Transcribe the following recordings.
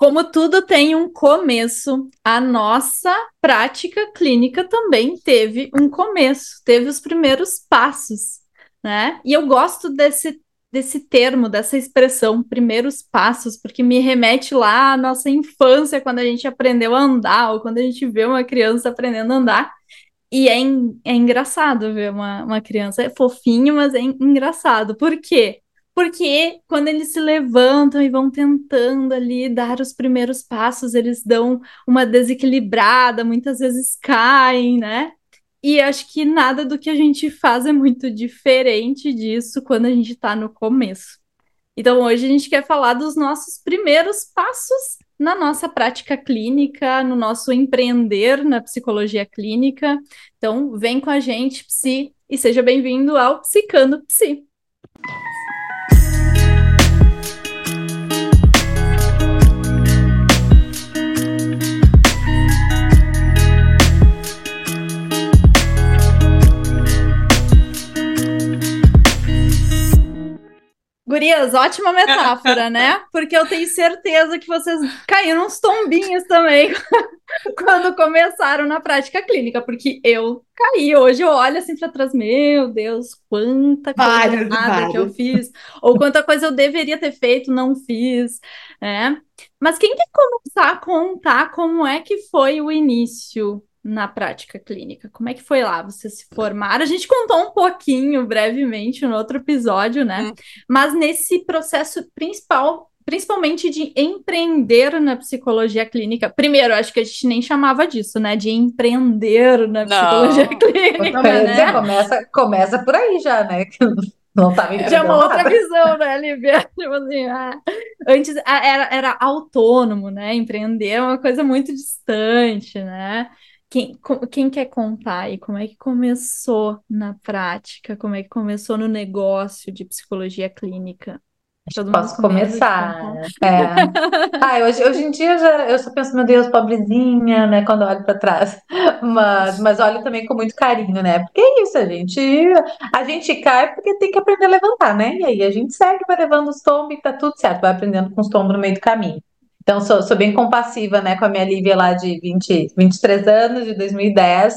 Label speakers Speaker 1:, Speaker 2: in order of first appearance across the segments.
Speaker 1: Como tudo tem um começo, a nossa prática clínica também teve um começo, teve os primeiros passos, né? E eu gosto desse, desse termo, dessa expressão, primeiros passos, porque me remete lá à nossa infância, quando a gente aprendeu a andar, ou quando a gente vê uma criança aprendendo a andar. E é, é engraçado ver uma, uma criança, é fofinho, mas é engraçado. Por quê? Porque quando eles se levantam e vão tentando ali dar os primeiros passos, eles dão uma desequilibrada, muitas vezes caem, né? E acho que nada do que a gente faz é muito diferente disso quando a gente está no começo. Então, hoje a gente quer falar dos nossos primeiros passos na nossa prática clínica, no nosso empreender na psicologia clínica. Então, vem com a gente, Psi, e seja bem-vindo ao Psicando Psi. Gurias, ótima metáfora, né? Porque eu tenho certeza que vocês caíram uns tombinhos também quando começaram na prática clínica, porque eu caí. Hoje eu olho assim para trás, meu Deus, quanta coisa vários, vários. que eu fiz, ou quanta coisa eu deveria ter feito, não fiz, né? Mas quem quer começar a contar como é que foi o início na prática clínica? Como é que foi lá? Vocês se formaram? A gente contou um pouquinho, brevemente, no outro episódio, né? Hum. Mas nesse processo principal, principalmente de empreender na psicologia clínica. Primeiro, acho que a gente nem chamava disso, né? De empreender na psicologia Não. clínica.
Speaker 2: Né? Começa, começa por aí já, né? Não tá
Speaker 1: me Já é uma outra visão, né, Lívia? Tipo assim, ah, antes era, era autônomo, né? Empreender é uma coisa muito distante, né? Quem, quem quer contar aí como é que começou na prática, como é que começou no negócio de psicologia clínica?
Speaker 2: Todo Posso começar. É. ah, hoje, hoje em dia eu, já, eu só penso, meu Deus, pobrezinha, né? Quando olho para trás. Mas, mas olho também com muito carinho, né? Porque é isso, a gente, a gente cai porque tem que aprender a levantar, né? E aí a gente segue, vai levando os tombos e tá tudo certo, vai aprendendo com os tombos no meio do caminho. Então, sou, sou bem compassiva, né, com a minha Lívia lá de 20, 23 anos, de 2010.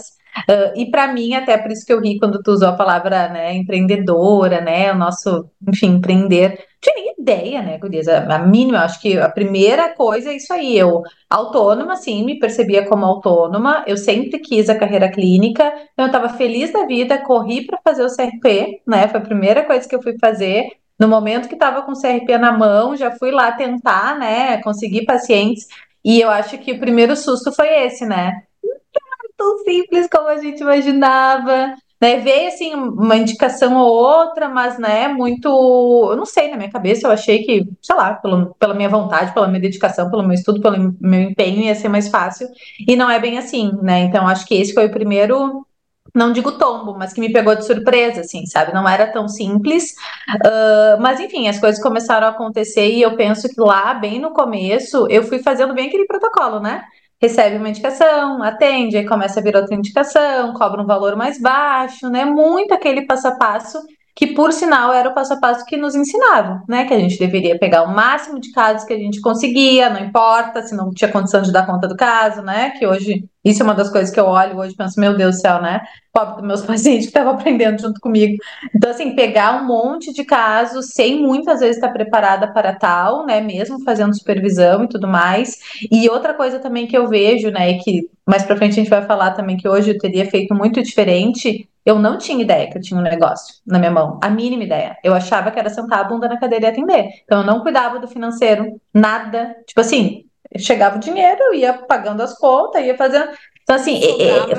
Speaker 2: Uh, e para mim, até por isso que eu ri quando tu usou a palavra, né, empreendedora, né, o nosso, enfim, empreender. Não tinha nem ideia, né, Gurias? A, a mínima, acho que a primeira coisa é isso aí. Eu, autônoma, sim, me percebia como autônoma. Eu sempre quis a carreira clínica. Então, eu estava feliz da vida, corri para fazer o CRP, né, foi a primeira coisa que eu fui fazer. No momento que estava com o CRP na mão, já fui lá tentar, né, conseguir pacientes, e eu acho que o primeiro susto foi esse, né? Era tão simples como a gente imaginava, né? Veio assim uma indicação ou outra, mas né, muito, eu não sei, na minha cabeça eu achei que, sei lá, pelo, pela minha vontade, pela minha dedicação, pelo meu estudo, pelo meu empenho ia ser mais fácil, e não é bem assim, né? Então acho que esse foi o primeiro não digo tombo, mas que me pegou de surpresa, assim, sabe? Não era tão simples. Uh, mas, enfim, as coisas começaram a acontecer e eu penso que lá, bem no começo, eu fui fazendo bem aquele protocolo, né? Recebe uma indicação, atende, aí começa a vir outra indicação, cobra um valor mais baixo, né? Muito aquele passo a passo que por sinal era o passo a passo que nos ensinavam, né? Que a gente deveria pegar o máximo de casos que a gente conseguia, não importa se não tinha condição de dar conta do caso, né? Que hoje, isso é uma das coisas que eu olho hoje e penso, meu Deus do céu, né? Pobre dos meus pacientes que estavam aprendendo junto comigo. Então, assim, pegar um monte de casos sem muitas vezes estar preparada para tal, né? Mesmo fazendo supervisão e tudo mais. E outra coisa também que eu vejo, né? Que mais para frente a gente vai falar também que hoje eu teria feito muito diferente eu não tinha ideia que eu tinha um negócio na minha mão, a mínima ideia. Eu achava que era sentar a bunda na cadeira e atender. Então eu não cuidava do financeiro, nada. Tipo assim, chegava o dinheiro, ia pagando as contas, ia fazendo. Então, assim,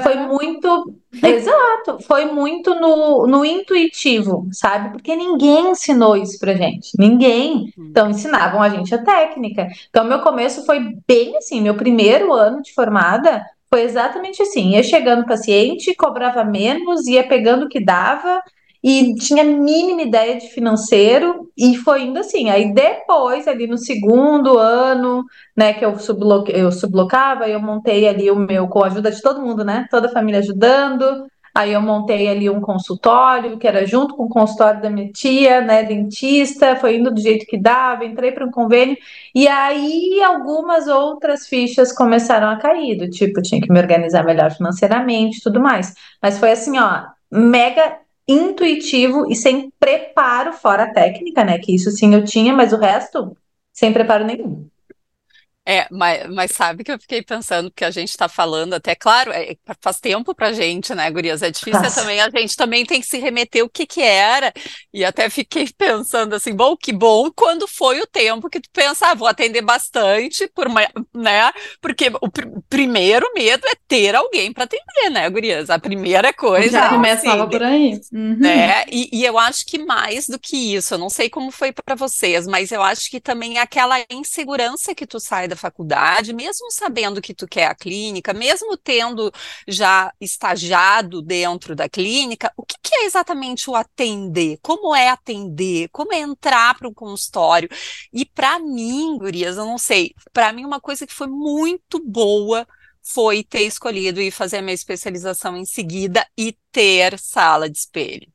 Speaker 2: foi né? muito. Exato, foi muito no, no intuitivo, sabe? Porque ninguém ensinou isso pra gente. Ninguém. Hum. Então, ensinavam a gente a técnica. Então, meu começo foi bem assim, meu primeiro ano de formada foi exatamente assim: ia chegando paciente, cobrava menos, ia pegando o que dava e tinha mínima ideia de financeiro e foi indo assim. Aí depois, ali no segundo ano, né, que eu, subloque, eu sublocava, eu montei ali o meu com a ajuda de todo mundo, né? Toda a família ajudando. Aí eu montei ali um consultório, que era junto com o consultório da minha tia, né, dentista, foi indo do jeito que dava, entrei para um convênio, e aí algumas outras fichas começaram a cair, do tipo, tinha que me organizar melhor financeiramente, tudo mais. Mas foi assim, ó, mega intuitivo e sem preparo fora a técnica, né? Que isso sim eu tinha, mas o resto sem preparo nenhum.
Speaker 3: É, mas, mas sabe que eu fiquei pensando, porque a gente está falando até, claro, é, faz tempo pra gente, né, Gurias? É difícil Nossa. também, a gente também tem que se remeter o que que era, e até fiquei pensando assim, bom, que bom quando foi o tempo que tu pensa, ah, vou atender bastante, por uma, né, porque o pr primeiro medo é ter alguém para atender, né, Gurias? A primeira coisa.
Speaker 1: Já começava assim, por aí. Uhum.
Speaker 3: Né? E, e eu acho que mais do que isso, eu não sei como foi para vocês, mas eu acho que também aquela insegurança que tu sai da faculdade, mesmo sabendo que tu quer a clínica, mesmo tendo já estagiado dentro da clínica, o que, que é exatamente o atender? Como é atender? Como é entrar para um consultório? E para mim, gurias, eu não sei, para mim uma coisa que foi muito boa foi ter escolhido e fazer a minha especialização em seguida e ter sala de espelho.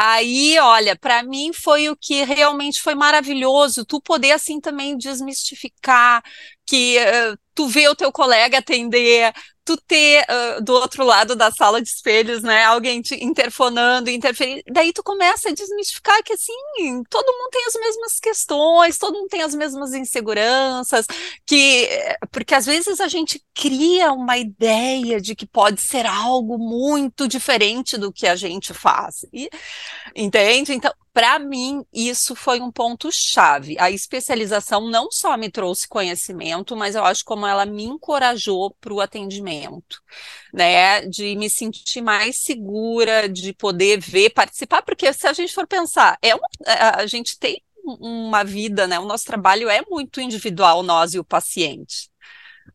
Speaker 3: Aí, olha, para mim foi o que realmente foi maravilhoso, tu poder assim também desmistificar que uh, tu vê o teu colega atender, tu ter uh, do outro lado da sala de espelhos, né, alguém te interfonando, interferindo, daí tu começa a desmistificar que assim, todo mundo tem as mesmas questões, todo mundo tem as mesmas inseguranças, que porque às vezes a gente cria uma ideia de que pode ser algo muito diferente do que a gente faz. E, entende? Então, para mim, isso foi um ponto chave. A especialização não só me trouxe conhecimento, mas eu acho como ela me encorajou para o atendimento, né? De me sentir mais segura, de poder ver, participar, porque se a gente for pensar, é uma, a gente tem uma vida, né? O nosso trabalho é muito individual, nós e o paciente.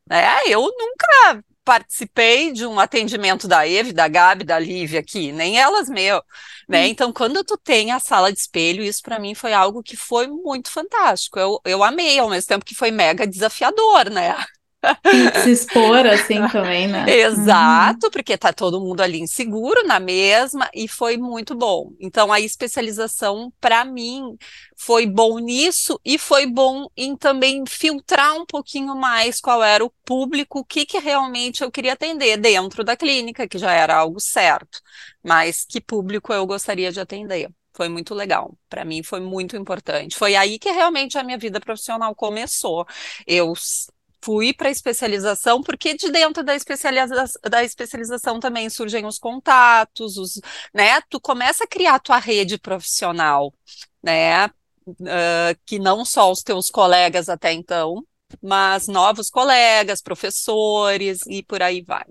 Speaker 3: É, eu nunca participei de um atendimento da Eve, da Gabi, da Lívia aqui, nem elas meu, né? Hum. Então, quando tu tem a sala de espelho, isso para mim foi algo que foi muito fantástico. Eu, eu amei, ao mesmo tempo que foi mega desafiador, né?
Speaker 1: se expor assim também, né?
Speaker 3: Exato, uhum. porque tá todo mundo ali inseguro na mesma e foi muito bom. Então a especialização para mim foi bom nisso e foi bom em também filtrar um pouquinho mais qual era o público, o que que realmente eu queria atender dentro da clínica, que já era algo certo, mas que público eu gostaria de atender. Foi muito legal. Para mim foi muito importante. Foi aí que realmente a minha vida profissional começou. Eu fui para especialização, porque de dentro da, especializa da especialização também surgem os contatos, os, né? Tu começa a criar a tua rede profissional, né? Uh, que não só os teus colegas até então, mas novos colegas, professores e por aí vai.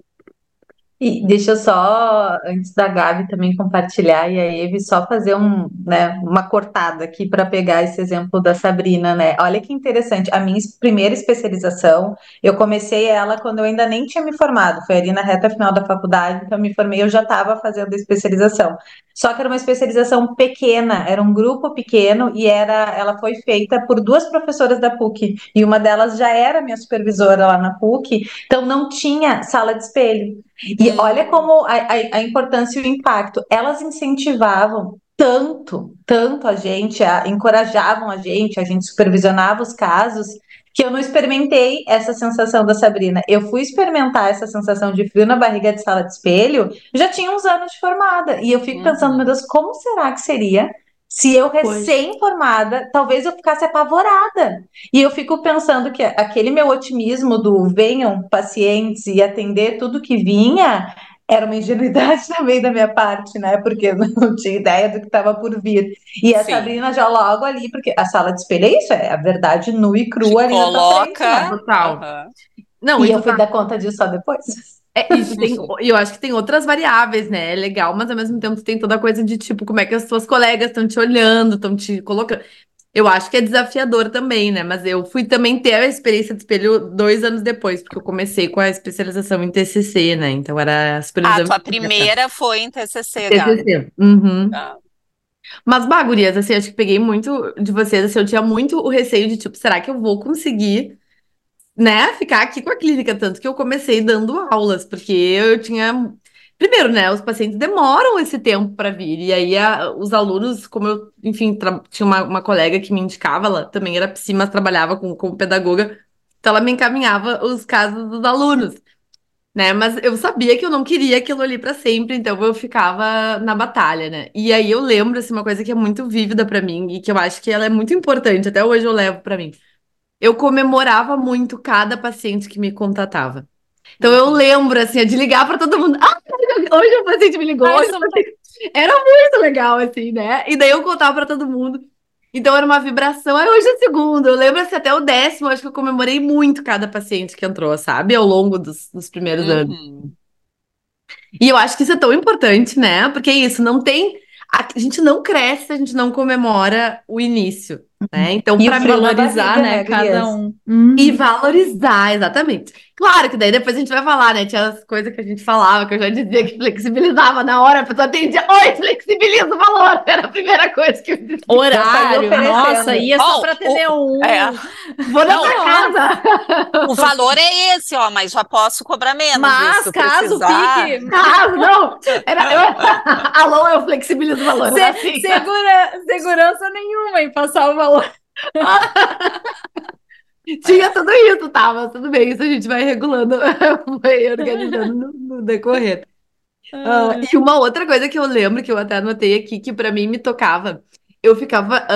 Speaker 2: E deixa eu só, antes da Gabi também compartilhar e a Eve, só fazer um, né, uma cortada aqui para pegar esse exemplo da Sabrina, né? Olha que interessante, a minha primeira especialização, eu comecei ela quando eu ainda nem tinha me formado, foi ali na reta final da faculdade, então eu me formei, eu já estava fazendo a especialização. Só que era uma especialização pequena, era um grupo pequeno e era, ela foi feita por duas professoras da PUC, e uma delas já era minha supervisora lá na PUC, então não tinha sala de espelho. E hum. olha como a, a, a importância e o impacto. Elas incentivavam tanto, tanto a gente, a, encorajavam a gente, a gente supervisionava os casos, que eu não experimentei essa sensação da Sabrina. Eu fui experimentar essa sensação de frio na barriga de sala de espelho, já tinha uns anos de formada. E eu fico uhum. pensando, meu Deus, como será que seria se eu recém-formada, talvez eu ficasse apavorada. E eu fico pensando que aquele meu otimismo do venham pacientes e atender tudo que vinha era uma ingenuidade também da minha parte, né? Porque eu não tinha ideia do que estava por vir. E a Sim. Sabrina já logo ali, porque a sala de espelho é isso, é a verdade nua e crua
Speaker 3: Te ali coloca... na frente,
Speaker 2: né? Total. Uhum. Não, e eu fui tá... dar conta disso só depois.
Speaker 1: É, isso tem, eu acho que tem outras variáveis, né? É legal, mas ao mesmo tempo tem toda a coisa de tipo, como é que as suas colegas estão te olhando, estão te colocando. Eu acho que é desafiador também, né? Mas eu fui também ter a experiência de espelho dois anos depois, porque eu comecei com a especialização em TCC, né? Então era
Speaker 3: A tua primeira foi em TCC, TCC.
Speaker 1: Uhum. Ah. Mas, bagurias, assim, acho que peguei muito de vocês, assim, eu tinha muito o receio de, tipo, será que eu vou conseguir né, ficar aqui com a clínica, tanto que eu comecei dando aulas, porque eu tinha
Speaker 4: Primeiro, né, os pacientes demoram esse tempo para vir, e aí a, os alunos, como eu, enfim, tinha uma, uma, colega que me indicava, ela também era psi, mas trabalhava com, como pedagoga, então ela me encaminhava os casos dos alunos, né, mas eu sabia que eu não queria aquilo ali para sempre, então eu ficava na batalha, né, e aí eu lembro, assim, uma coisa que é muito vívida para mim, e que eu acho que ela é muito importante, até hoje eu levo para mim, eu comemorava muito cada paciente que me contatava. Então eu lembro, assim, de ligar para todo mundo. Ah, hoje o paciente me ligou. Ai, paciente... Era muito legal, assim, né? E daí eu contava para todo mundo. Então era uma vibração. Aí hoje é segundo. Eu lembro assim, até o décimo, acho que eu comemorei muito cada paciente que entrou, sabe? Ao longo dos, dos primeiros uhum. anos. E eu acho que isso é tão importante, né? Porque é isso, não tem. A gente não cresce, a gente não comemora o início. Né? Então, para valorizar, barriga, né, né cada um. Uhum. E valorizar, exatamente. Claro que daí depois a gente vai falar, né? Tinha as coisas que a gente falava, que eu já dizia que flexibilizava na hora, a pessoa atendia, oi, flexibiliza o valor. Era a primeira coisa que eu.
Speaker 1: Horário, nossa, ia só oh, para atender um. É.
Speaker 4: Vou na sua casa.
Speaker 3: O valor é esse, ó, mas já posso cobrar menos.
Speaker 1: Mas caso precisar. fique.
Speaker 4: Caso, não. Era, eu... Alô, eu flexibilizo o valor. Se,
Speaker 1: assim. segura, segurança nenhuma em passar o valor.
Speaker 4: Tinha tudo isso, tá? Mas tudo bem, isso a gente vai regulando, vai organizando no, no decorrer. Uh, e uma outra coisa que eu lembro, que eu até anotei aqui, que para mim me tocava, eu ficava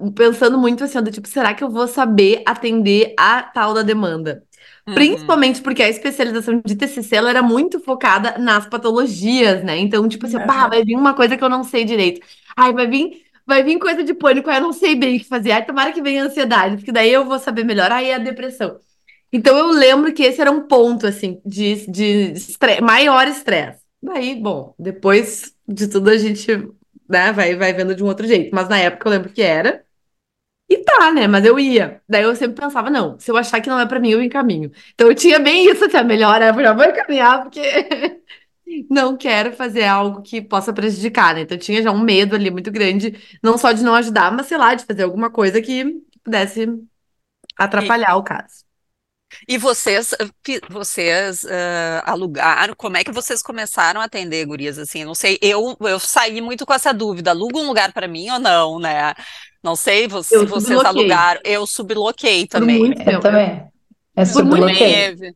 Speaker 4: uh, pensando muito assim, do tipo, será que eu vou saber atender a tal da demanda? Uhum. Principalmente porque a especialização de TCC ela era muito focada nas patologias, né? Então, tipo assim, uhum. vai vir uma coisa que eu não sei direito. Ai, vai vir vai vir coisa de pânico, aí eu não sei bem o que fazer. Tomara que venha a ansiedade, porque daí eu vou saber melhor. Aí é a depressão. Então eu lembro que esse era um ponto, assim, de, de estresse, maior estresse. Daí, bom, depois de tudo a gente, né, vai, vai vendo de um outro jeito. Mas na época eu lembro que era. E tá, né? Mas eu ia. Daí eu sempre pensava, não, se eu achar que não é para mim, eu encaminho. Então eu tinha bem isso, assim, a melhor, eu já vou encaminhar, porque não quero fazer algo que possa prejudicar, né? Então tinha já um medo ali muito grande, não só de não ajudar, mas sei lá, de fazer alguma coisa que pudesse atrapalhar e, o caso.
Speaker 3: E vocês, vocês uh, alugaram, como é que vocês começaram a atender gurias assim? Não sei, eu, eu saí muito com essa dúvida, aluga um lugar para mim ou não, né? Não sei se eu vocês alugaram, eu subloquei também.
Speaker 2: Por muito tempo. Eu também. É subloquei.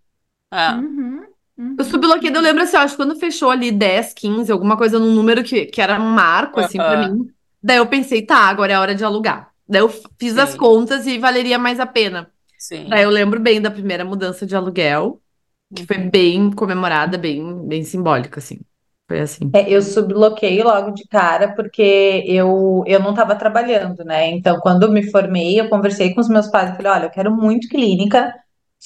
Speaker 4: É. Uhum. Uhum. Eu subloquei, eu lembro assim, eu acho que quando fechou ali 10, 15, alguma coisa num número que, que era um marco, assim, pra mim. Daí eu pensei, tá, agora é hora de alugar. Daí eu fiz Sim. as contas e valeria mais a pena. Sim. Daí eu lembro bem da primeira mudança de aluguel, que uhum. foi bem comemorada, bem, bem simbólica, assim. Foi assim.
Speaker 2: É, eu subloquei logo de cara porque eu, eu não estava trabalhando, né? Então, quando eu me formei, eu conversei com os meus pais e falei: olha, eu quero muito clínica,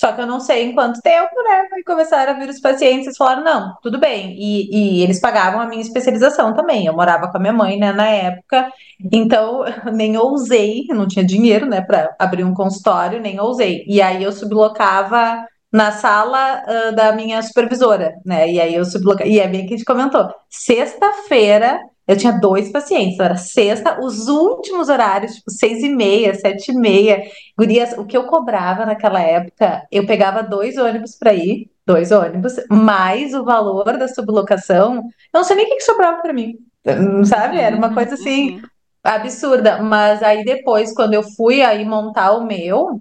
Speaker 2: só que eu não sei em quanto tempo, né? E começaram a vir os pacientes e falaram: não, tudo bem. E, e eles pagavam a minha especialização também. Eu morava com a minha mãe, né, na época. Então, nem ousei, não tinha dinheiro, né, para abrir um consultório, nem ousei. E aí eu sublocava na sala uh, da minha supervisora, né? E aí eu sublocava. E é bem que a gente comentou: sexta-feira eu tinha dois pacientes, era sexta, os últimos horários, tipo seis e meia, sete e meia. Gurias, o que eu cobrava naquela época, eu pegava dois ônibus para ir, dois ônibus, mais o valor da sublocação, eu não sei nem o que, que sobrava para mim, sabe? Era uma coisa assim uhum. absurda. Mas aí depois, quando eu fui aí montar o meu,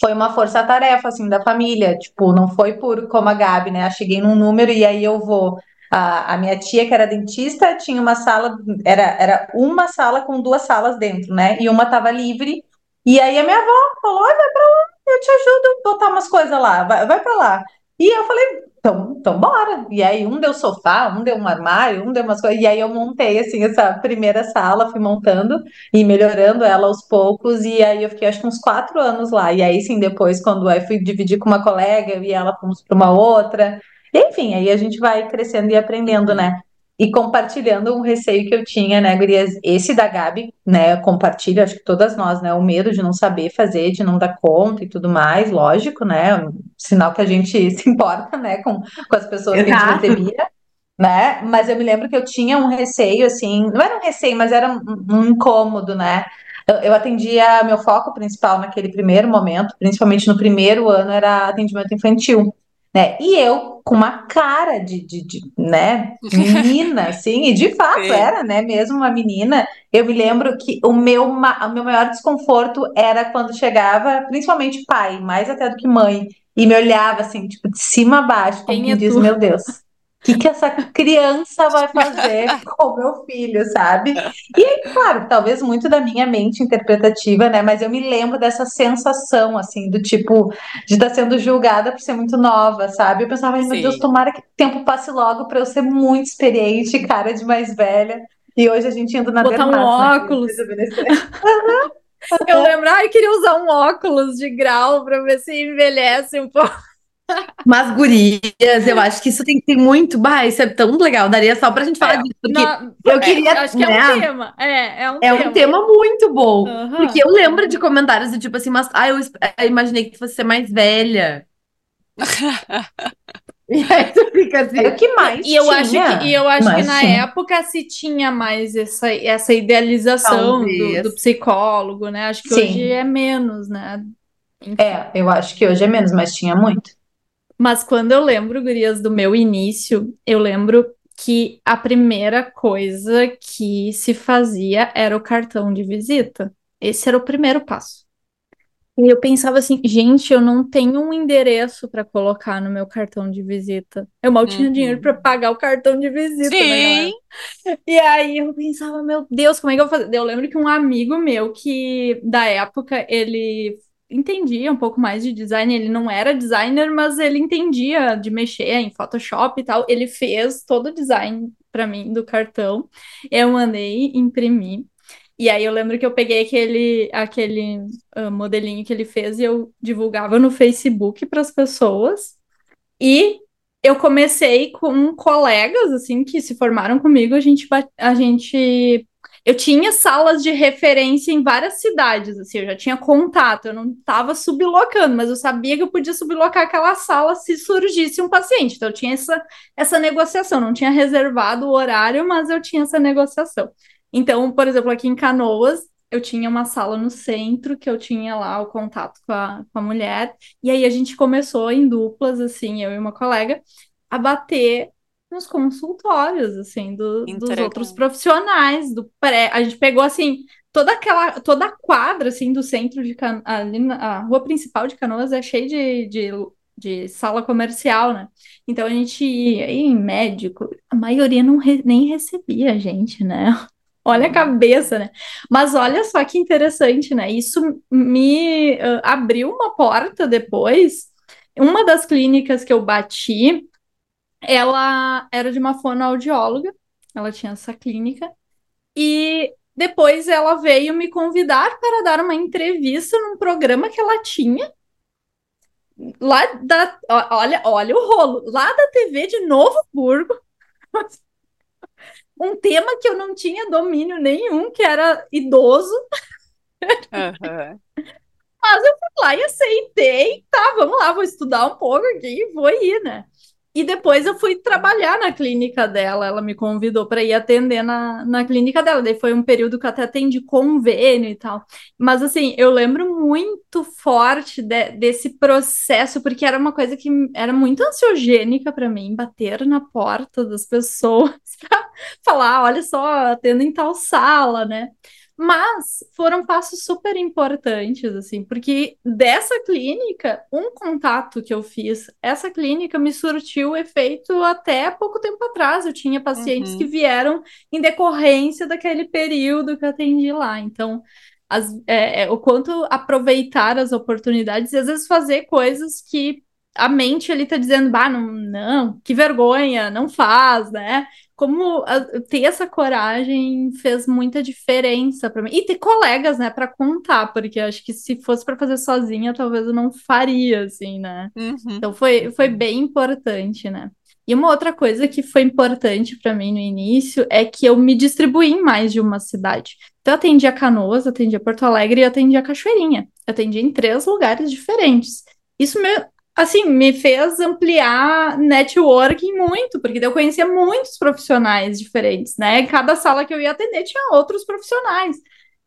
Speaker 2: foi uma força-tarefa, assim, da família. Tipo, não foi por como a Gabi, né? Eu cheguei num número e aí eu vou a, a, minha tia, que era dentista, tinha uma sala, era, era uma sala com duas salas dentro, né? E uma tava livre. E aí a minha avó falou: vai pra lá, eu te ajudo a botar umas coisas lá, vai, vai pra lá. E eu falei: então, então bora. E aí um deu sofá, um deu um armário, um deu umas coisas. E aí eu montei, assim, essa primeira sala, fui montando e melhorando ela aos poucos. E aí eu fiquei, acho que uns quatro anos lá. E aí sim, depois, quando eu fui dividir com uma colega, eu e ela fomos para uma outra. Enfim, aí a gente vai crescendo e aprendendo, né? E compartilhando um receio que eu tinha, né, Gurias? Esse da Gabi, né? Compartilho, acho que todas nós, né? O medo de não saber fazer, de não dar conta e tudo mais, lógico, né? Um sinal que a gente se importa, né, com, com as pessoas Exato. que a gente recebia. Né? Mas eu me lembro que eu tinha um receio, assim, não era um receio, mas era um, um incômodo, né? Eu, eu atendia, meu foco principal naquele primeiro momento, principalmente no primeiro ano, era atendimento infantil. Né? E eu com uma cara de, de, de né, menina, assim, e de fato
Speaker 3: Sim.
Speaker 2: era, né, mesmo uma menina. Eu me lembro que o meu, o meu maior desconforto era quando chegava, principalmente pai, mais até do que mãe, e me olhava assim, tipo, de cima a baixo, como
Speaker 1: Quem
Speaker 2: quem
Speaker 1: é
Speaker 2: diz,
Speaker 1: tu?
Speaker 2: meu Deus. O que, que essa criança vai fazer com o meu filho, sabe? E aí, claro, talvez muito da minha mente interpretativa, né? Mas eu me lembro dessa sensação, assim, do tipo, de estar sendo julgada por ser muito nova, sabe? Eu pensava, meu Deus, tomara que o tempo passe logo para eu ser muito experiente, cara de mais velha. E hoje a gente indo na
Speaker 1: Botar um
Speaker 2: dermato, né?
Speaker 1: óculos.
Speaker 2: Resolvendo esse-
Speaker 1: Eu lembro, ai, queria usar um óculos de grau para ver se envelhece um pouco.
Speaker 4: Mas, gurias, eu acho que isso tem, tem muito. Bah, isso é tão legal. Daria só pra gente falar
Speaker 3: É.
Speaker 4: disso, porque
Speaker 1: Na-
Speaker 4: eu
Speaker 1: é,
Speaker 4: queria.
Speaker 1: acho que é
Speaker 4: né,
Speaker 1: um tema. É, é um
Speaker 4: É um tema muito bom.
Speaker 1: Aham.
Speaker 4: Porque eu lembro de comentários do tipo assim, mas ah, eu, eu imaginei que tu fosse ser mais velha. E aí tu fica assim.
Speaker 2: Era o que mais
Speaker 1: E eu acho que, e eu acho que na
Speaker 2: tinha.
Speaker 1: época se tinha mais essa, essa idealização do, do psicólogo, né? Acho que
Speaker 2: Sim.
Speaker 1: hoje é menos, né?
Speaker 2: É, eu acho que hoje é menos, mas tinha muito.
Speaker 1: Mas quando eu lembro, gurias, do meu início, eu lembro que a primeira coisa que se fazia era o cartão de visita. Esse era o primeiro passo. E eu pensava assim, gente, eu não tenho um endereço para colocar no meu cartão de visita. Eu mal tinha
Speaker 3: Uhum.
Speaker 1: dinheiro para pagar o cartão de visita, né?
Speaker 3: Sim.
Speaker 1: E aí eu pensava, meu Deus, como é que eu vou fazer? Eu lembro que um amigo meu que da época ele entendia um pouco mais de design, ele não era designer, mas ele entendia de mexer em Photoshop e tal. Ele fez todo o design para mim do cartão. Eu mandei imprimir. E aí eu lembro que eu peguei aquele aquele ah, modelinho que ele fez e eu divulgava no Facebook para as pessoas. E eu comecei com colegas, assim, que se formaram comigo, a gente, a gente... Eu tinha salas de referência em várias cidades, assim, eu já tinha contato, eu não estava sublocando, mas eu sabia que eu podia sublocar aquela sala se surgisse um paciente, então eu tinha essa, essa negociação, não tinha reservado o horário, mas eu tinha essa negociação. Então, por exemplo, aqui em Canoas, eu tinha uma sala no centro, que eu tinha lá o contato com a, com a mulher, e aí a gente começou em duplas, assim, eu e uma colega, a bater nos consultórios, assim, do- dos outros profissionais, do pré. A gente pegou, assim, toda aquela, toda a quadra, assim, do centro de Canoas, ali na a rua principal de Canoas é cheia de, de, de sala comercial, né? Então a gente ia em médico, a maioria não re- nem recebia a gente, né? Olha a cabeça, né? Mas olha só que interessante, né? Isso me ah, abriu uma porta depois. Uma das clínicas que eu bati, ela era de uma fonoaudióloga, ela tinha essa clínica, e depois ela veio me convidar para dar uma entrevista num programa que ela tinha. Lá da. Olha, olha o rolo, lá da TV de Novo Hamburgo. Um tema que eu não tinha domínio nenhum, que era idoso.
Speaker 3: Aham.
Speaker 1: Mas eu fui lá e aceitei. Tá, vamos lá, vou estudar um pouco aqui e vou ir, né? E depois eu fui trabalhar na clínica dela. Ela me convidou para ir atender na, na clínica dela. Daí foi um período que eu até atendi convênio e tal. Mas assim, eu lembro muito forte de- desse processo, porque era uma coisa que era muito ansiogênica para mim, bater na porta das pessoas para falar, olha só, atendo em tal sala, né? Mas foram passos super importantes, assim, porque dessa clínica, um contato que eu fiz, essa clínica me surtiu efeito até pouco tempo atrás. Eu tinha pacientes
Speaker 3: Uhum.
Speaker 1: que vieram em decorrência daquele período que eu atendi lá. Então, as- é, é, o quanto aproveitar as oportunidades e às vezes fazer coisas que a mente ali tá dizendo, bah, não, não, que vergonha, não faz, né? como a- ter essa coragem fez muita diferença para mim. E ter colegas, né, para contar, porque acho que se fosse para fazer sozinha, talvez eu não faria, assim, né?
Speaker 3: Uhum.
Speaker 1: Então foi, foi bem importante, né? E uma outra coisa que foi importante para mim no início é que eu me distribuí em mais de uma cidade. Então eu atendia Canoas, atendia Porto Alegre e atendia Cachoeirinha. Eu atendia em três lugares diferentes. Isso me, assim, me fez ampliar networking muito, porque eu conhecia muitos profissionais diferentes, né? Cada sala que eu ia atender tinha outros profissionais.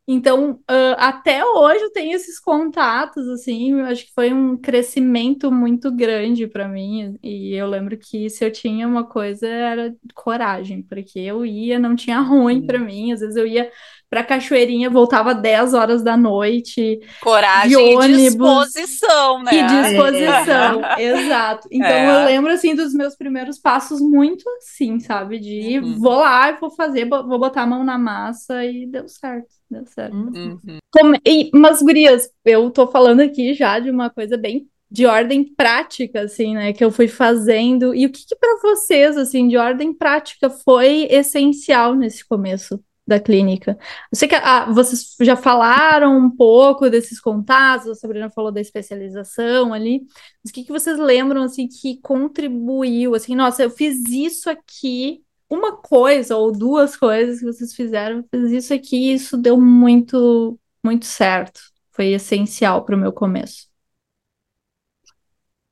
Speaker 1: Então, uh, até hoje eu tenho esses contatos, assim, eu acho que foi um crescimento muito grande para mim. E eu lembro que se eu tinha uma coisa era coragem, porque eu ia, não tinha ruim para mim. Às vezes eu ia para Cachoeirinha, voltava 10 horas da noite.
Speaker 3: Coragem ônibus, e disposição, né?
Speaker 1: E disposição, é. exato. Então é. eu lembro assim dos meus primeiros passos muito assim, sabe? De uhum. vou lá e vou fazer, vou botar a mão na massa e deu certo, deu certo. Uhum. Como, e, mas, Gurias, eu tô falando aqui já de uma coisa bem de ordem prática, assim, né, que eu fui fazendo. E o que, que para vocês, assim, de ordem prática foi essencial nesse começo? da clínica. Eu sei que ah, vocês já falaram um pouco desses contatos, a Sabrina falou da especialização ali, mas o que, que vocês lembram, assim, que contribuiu, assim, nossa, eu fiz isso aqui, uma coisa ou duas coisas que vocês fizeram, fiz isso aqui isso deu muito, muito certo, foi essencial para o meu começo.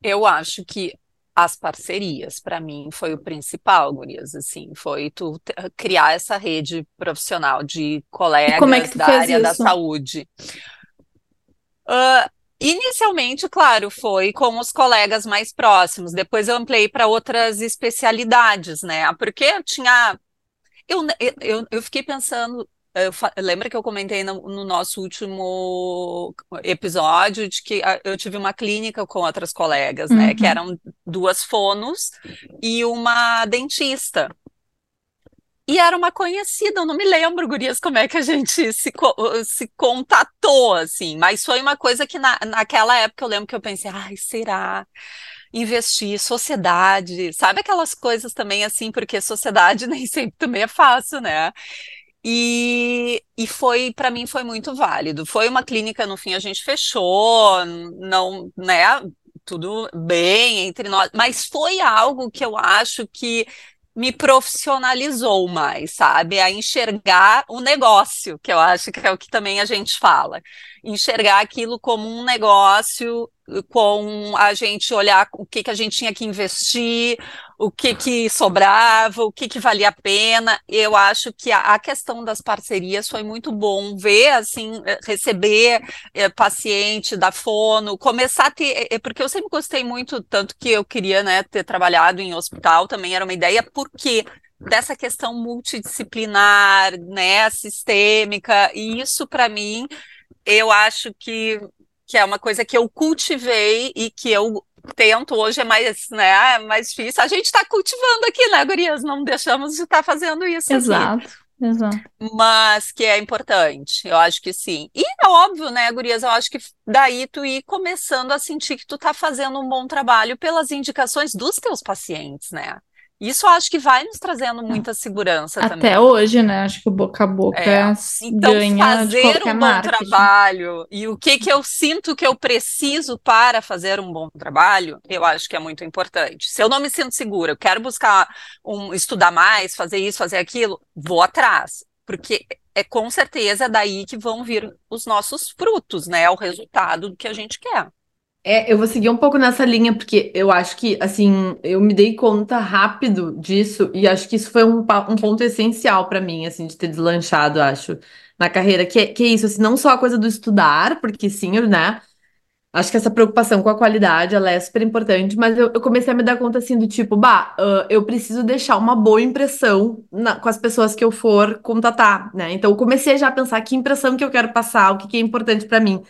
Speaker 3: Eu acho que as parcerias, para mim, foi o principal, Gurias, assim, foi tu criar essa rede profissional de colegas é da área isso? da saúde. Uh, inicialmente, claro, foi com os colegas mais próximos, depois eu ampliei para outras especialidades, né, porque eu tinha... Eu, eu, eu fiquei pensando eu, lembra que eu comentei no, no, nosso último episódio de que ah, eu tive uma clínica com outras colegas, né? Uhum. Que eram duas fonos e uma dentista. E era uma conhecida, eu não me lembro, Gurias, como é que a gente se, se contatou, assim. Mas foi uma coisa que na, naquela época eu lembro que eu pensei, ai, será? investir, sociedade, sabe aquelas coisas também assim, porque sociedade nem sempre também é fácil, né? E, e foi, para mim, foi muito válido. Foi uma clínica, no fim, a gente fechou, não, né? Tudo bem entre nós, mas foi algo que eu acho que me profissionalizou mais, sabe? A enxergar o negócio, que eu acho que é o que também a gente fala. Enxergar aquilo como um negócio, com a gente olhar o que, que a gente tinha que investir, o que, que sobrava, o que, que valia a pena. Eu acho que a, a questão das parcerias foi muito bom ver, assim, eh, receber é, paciente da fono, começar a ter, é, porque eu sempre gostei muito, tanto que eu queria, né, ter trabalhado em hospital, também era uma ideia, porque dessa questão multidisciplinar, né, sistêmica, e isso para mim, eu acho que que é uma coisa que eu cultivei e que eu tento, hoje é mais, né, mais difícil. A gente está cultivando aqui, né, Gurias? Não deixamos de estar tá fazendo isso
Speaker 1: Exato. Aqui. Exato.
Speaker 3: Mas que é importante, eu acho que sim. E é óbvio, né, Gurias? Eu acho que daí tu ir começando a sentir que tu tá fazendo um bom trabalho pelas indicações dos teus pacientes, né? Isso acho que vai nos trazendo muita segurança
Speaker 1: Até
Speaker 3: também.
Speaker 1: Até hoje, né? Acho que o boca a boca é. então,
Speaker 3: fazer um bom
Speaker 1: marketing.
Speaker 3: trabalho e o que que eu sinto que eu preciso para fazer um bom trabalho, eu acho que é muito importante. Se eu não me sinto segura, eu quero buscar um estudar mais, fazer isso, fazer aquilo, vou atrás, porque é com certeza daí que vão vir os nossos frutos, né? O resultado do que a gente quer.
Speaker 4: É, eu vou seguir um pouco nessa linha, porque eu acho que, assim, eu me dei conta rápido disso, e acho que isso foi um, um ponto essencial para mim, assim, de ter deslanchado, acho, na carreira, que, é, que é isso, assim, não só a coisa do estudar, porque sim, né, acho que essa preocupação com a qualidade, ela é super importante, mas eu, eu comecei a me dar conta, assim, do tipo, bah, eu preciso deixar uma boa impressão na, com as pessoas que eu for contatar, né, então eu comecei já a pensar que impressão que eu quero passar, o que, que é importante para mim,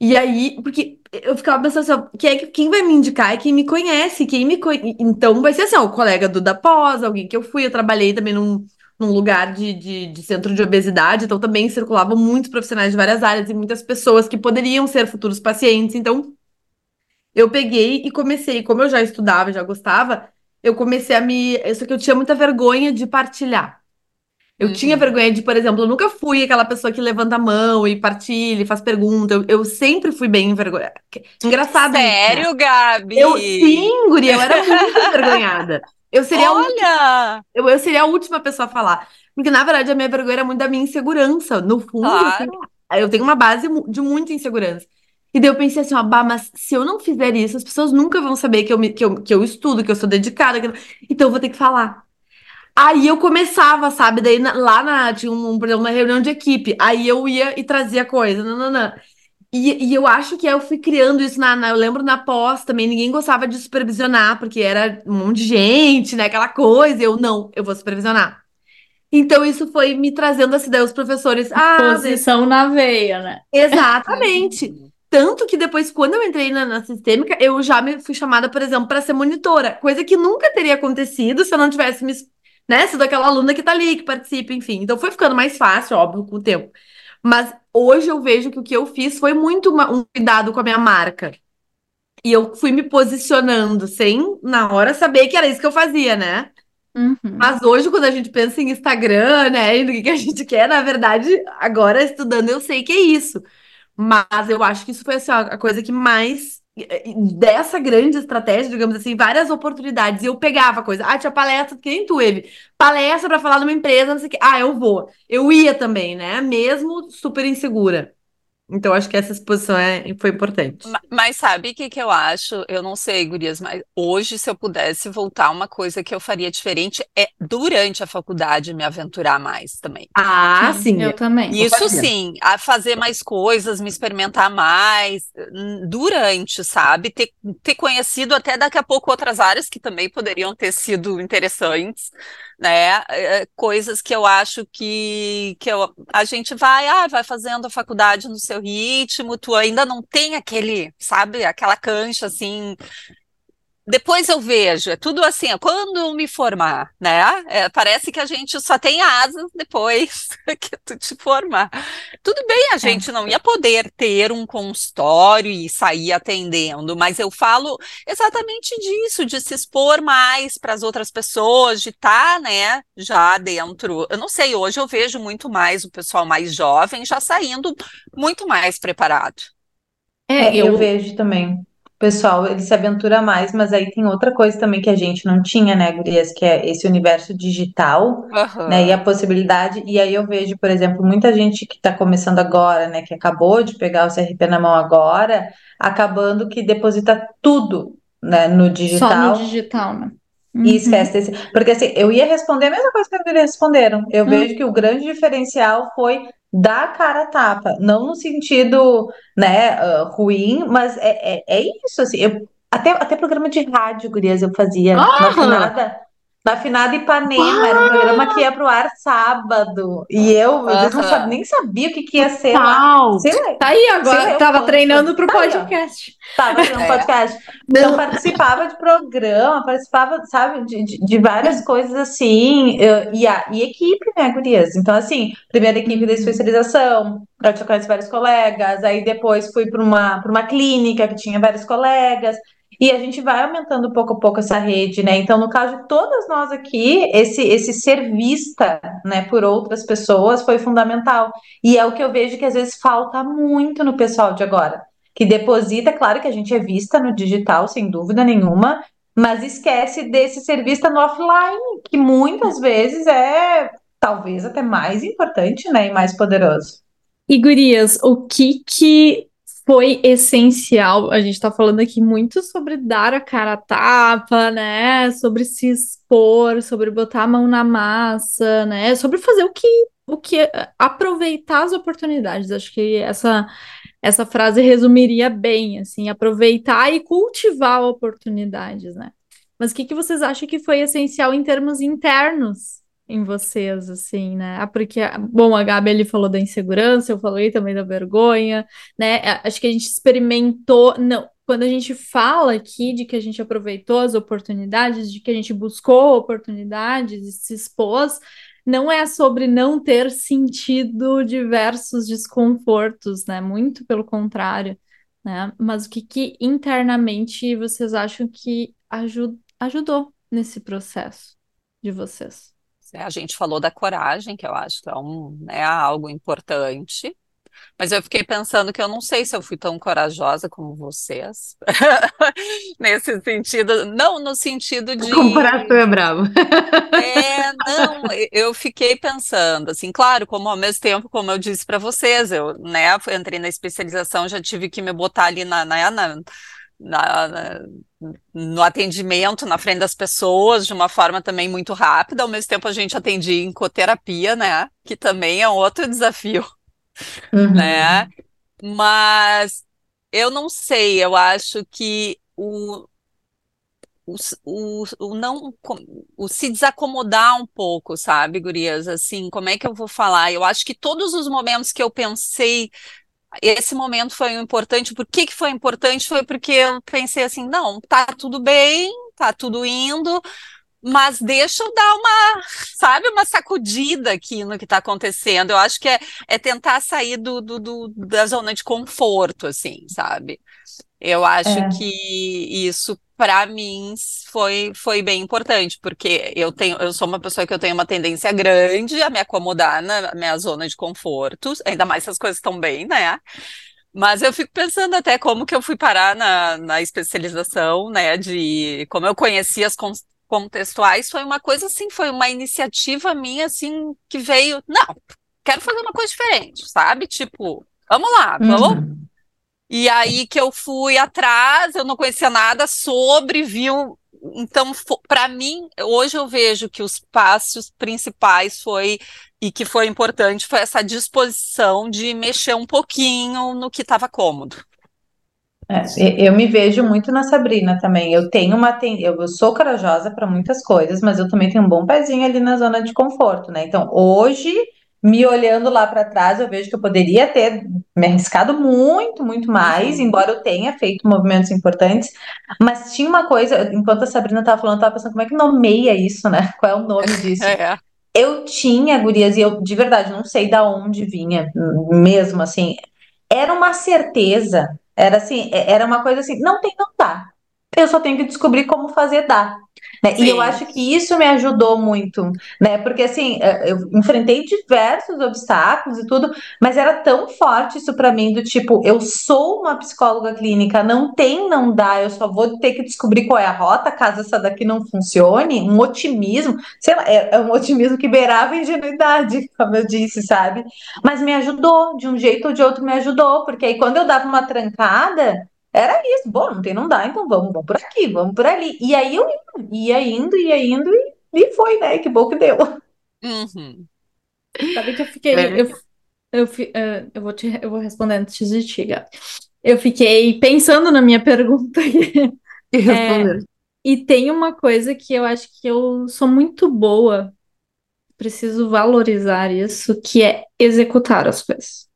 Speaker 4: e aí, porque eu ficava pensando assim, quem, é, quem vai me indicar é quem me conhece, quem me. Então vai ser assim, ó, o colega do da pós, alguém que eu fui, eu trabalhei também num, num lugar de, de, de, centro de obesidade, então também circulavam muitos profissionais de várias áreas e muitas pessoas que poderiam ser futuros pacientes. Então, eu peguei e comecei, como eu já estudava, já gostava, eu comecei a me. Só que eu tinha muita vergonha de partilhar. Eu uhum. tinha vergonha de, por exemplo, eu nunca fui aquela pessoa que levanta a mão e partilha e faz pergunta. Eu, eu sempre fui bem envergonhada. Engraçado.
Speaker 3: Sério,
Speaker 4: isso, né?
Speaker 3: Gabi?
Speaker 4: Eu sim, Guri, eu era muito envergonhada. Eu seria, Olha! A última, eu, eu seria a última pessoa a falar. Porque, na verdade, a minha vergonha era muito da minha insegurança. No fundo, claro. eu, tenho, eu tenho uma base de muita insegurança. E daí eu pensei assim, ó, bah, mas se eu não fizer isso, as pessoas nunca vão saber que eu, me, que eu, que eu estudo, que eu sou dedicada. Que eu... Então eu vou ter que falar. Aí eu começava, sabe? Daí na, lá na, tinha um, por exemplo, uma reunião de equipe. Aí eu ia e trazia coisa. Não, não, não. E, e eu acho que eu fui criando isso na, na, Eu lembro na pós também, ninguém gostava de supervisionar, porque era um monte de gente, né? Aquela coisa. Eu, não, eu vou supervisionar. Então, isso foi me trazendo essa ideia, os professores. Ah,
Speaker 1: Posição na veia, né?
Speaker 4: Exatamente. Tanto que depois, quando eu entrei na, na sistêmica, eu já me fui chamada, por exemplo, para ser monitora, coisa que nunca teria acontecido se eu não tivesse me, né, sido aquela aluna que tá ali, que participa, enfim. Então foi ficando mais fácil, óbvio, com o tempo. Mas hoje eu vejo que o que eu fiz foi muito uma, um cuidado com a minha marca. E eu fui me posicionando sem, na hora, saber que era isso que eu fazia, né?
Speaker 1: Uhum.
Speaker 4: Mas hoje, quando a gente pensa em Instagram, né, e no que que a gente quer, na verdade, agora estudando, eu sei que é isso. Mas eu acho que isso foi assim, a coisa que mais dessa grande estratégia, digamos assim, várias oportunidades. E eu pegava coisa. Ah, tinha palestra, que nem tu, Eve. Palestra para falar numa empresa, não sei o quê. Ah, eu vou. Eu ia também, né? Mesmo super insegura. Então, acho que essa exposição é, foi importante.
Speaker 3: Mas, mas sabe o que, que eu acho? Eu não sei, Gurias, mas hoje, se eu pudesse voltar, uma coisa que eu faria diferente é, durante a faculdade, me aventurar mais também.
Speaker 4: Ah, sim.
Speaker 1: Eu também.
Speaker 3: Isso sim, a fazer mais coisas, me experimentar mais, durante, sabe? Ter, ter conhecido até daqui a pouco outras áreas que também poderiam ter sido interessantes né? É, coisas que eu acho que, que eu, a gente vai, ah, vai fazendo a faculdade no seu ritmo, tu ainda não tem aquele, sabe, aquela cancha assim depois eu vejo, é tudo assim, quando me formar, né? É, parece que a gente só tem asas depois que tu te formar. Tudo bem, a é. gente é. não ia poder ter um consultório e sair atendendo, mas eu falo exatamente disso, de se expor mais para as outras pessoas, de estar, tá, né, já dentro. Eu não sei, hoje eu vejo muito mais o pessoal mais jovem já saindo muito mais preparado.
Speaker 2: É, eu, eu vejo também pessoal ele se aventura mais, mas aí tem outra coisa também que a gente não tinha, né, Gurias, que é esse universo digital,
Speaker 3: uhum.
Speaker 2: né, e a possibilidade, e aí eu vejo, por exemplo, muita gente que está começando agora, né, que acabou de pegar o CRP na mão agora, acabando que deposita tudo, né, no digital. Só
Speaker 1: no digital, né?
Speaker 2: Uhum. E esquece desse. Porque assim, eu ia responder a mesma coisa que eles responderam. Eu uhum. vejo que o grande diferencial foi dar cara a tapa, não no sentido, né, uh, ruim, mas é, é, é isso, assim, eu, até, até programa de rádio, gurias, eu fazia, ah! na finada, na finada Ipanema, ah! era um programa que ia pro ar sábado, e eu, às vezes, não sabia, nem sabia o que, que ia ser lá,
Speaker 1: sei lá, tá aí agora, tava treinando pro tá podcast.
Speaker 2: Tava treinando é. podcast. Então, participava de programa, participava, sabe, de, de, de várias coisas assim, e, a, e equipe, né, gurias? Então, assim, primeira equipe da especialização, eu tinha conhecido vários colegas, aí depois fui para uma, uma clínica que tinha vários colegas, e a gente vai aumentando pouco a pouco essa rede, né? Então, no caso de todas nós aqui, esse, esse ser vista, né, por outras pessoas foi fundamental. E é o que eu vejo que às vezes falta muito no pessoal de agora. Que deposita, claro que a gente é vista no digital, sem dúvida nenhuma, mas esquece desse ser vista no offline, que muitas vezes é talvez até mais importante, né, e mais poderoso.
Speaker 1: E gurias, o que que foi essencial. A gente está falando aqui muito sobre dar a cara a tapa, né? Sobre se expor, sobre botar a mão na massa, né? Sobre fazer o que, o que aproveitar as oportunidades. Acho que essa essa frase resumiria bem, assim, aproveitar e cultivar oportunidades, né? Mas o que, que vocês acham que foi essencial em termos internos em vocês, assim, né? Ah, porque, bom, a Gabi ele falou da insegurança, eu falei também da vergonha, né? Acho que a gente experimentou, não, quando a gente fala aqui de que a gente aproveitou as oportunidades, de que a gente buscou oportunidades e se expôs, não é sobre não ter sentido diversos desconfortos, né? Muito pelo contrário, né? Mas o que, que internamente vocês acham que ajud ajudou nesse processo de vocês?
Speaker 3: É, a gente falou da coragem, que eu acho que é um, né, algo importante. Mas eu fiquei pensando que eu não sei se eu fui tão corajosa como vocês. Nesse sentido, não no sentido de.
Speaker 4: Comparação é bravo.
Speaker 3: é, não, eu fiquei pensando, assim, claro, como ao mesmo tempo, como eu disse para vocês, eu, né, entrei na especialização, já tive que me botar ali na, na, na na, na, no atendimento, na frente das pessoas, de uma forma também muito rápida. Ao mesmo tempo, a gente atendia em coterapia, né? Que também é outro desafio, uhum. né? Mas eu não sei, eu acho que o, o, o, o, não o se desacomodar um pouco, sabe, gurias? Assim, como é que eu vou falar? Eu acho que todos os momentos que eu pensei esse momento foi importante. Por que, que foi importante? Foi porque eu pensei assim, não, tá tudo bem, tá tudo indo, mas deixa eu dar uma, sabe, uma sacudida aqui no que está acontecendo. Eu acho que é, é tentar sair do, do, do, da zona de conforto, assim, sabe? Eu acho é. que isso para mim foi, foi bem importante, porque eu tenho, eu sou uma pessoa que eu tenho uma tendência grande a me acomodar na minha zona de conforto, ainda mais se as coisas estão bem, né? Mas eu fico pensando até como que eu fui parar na, na especialização, né? De como eu conheci as contextuais, foi uma coisa assim, foi uma iniciativa minha, assim, que veio, não, quero fazer uma coisa diferente, sabe? Tipo, vamos lá, vamos, uhum. E aí que eu fui atrás, eu não conhecia nada sobre, viu? Então, para mim, hoje eu vejo que os passos principais foi e que foi importante foi essa disposição de mexer um pouquinho no que estava cômodo.
Speaker 2: É, eu me vejo muito na Sabrina também. Eu tenho uma eu sou corajosa para muitas coisas, mas eu também tenho um bom pezinho ali na zona de conforto, né? Então, hoje me olhando lá para trás, eu vejo que eu poderia ter me arriscado muito, muito mais, uhum. embora eu tenha feito movimentos importantes. Mas tinha uma coisa, enquanto a Sabrina estava falando, eu estava pensando como é que nomeia isso, né? Qual é o nome disso? é. Eu tinha, gurias, e eu de verdade não sei da onde vinha, mesmo assim. Era uma certeza, era assim, é, era uma coisa assim, não tem, não dá. Eu só tenho que descobrir como fazer dar. Né? E eu acho que isso me ajudou muito, né? Porque assim, é, eu enfrentei diversos obstáculos e tudo, mas era tão forte isso para mim do tipo, eu sou uma psicóloga clínica, não tem, não dá, eu só vou ter que descobrir qual é a rota caso essa daqui não funcione, um otimismo, sei lá, é, é um otimismo que beirava ingenuidade, como eu disse, sabe? Mas me ajudou, de um jeito ou de outro me ajudou, porque aí quando eu dava uma trancada, era isso, bom, não tem, não dá, então vamos, vamos por aqui, vamos por ali. E aí eu ia indo, ia indo e, e foi, né? Que bom que deu.
Speaker 3: Uhum.
Speaker 1: Sabe que eu fiquei. É. Eu, eu, uh, eu, vou te, eu vou responder antes de ti, Gabi. Eu fiquei pensando na minha pergunta.
Speaker 4: E é,
Speaker 1: e tem uma coisa que eu acho que eu sou muito boa, preciso valorizar isso, que é executar as coisas.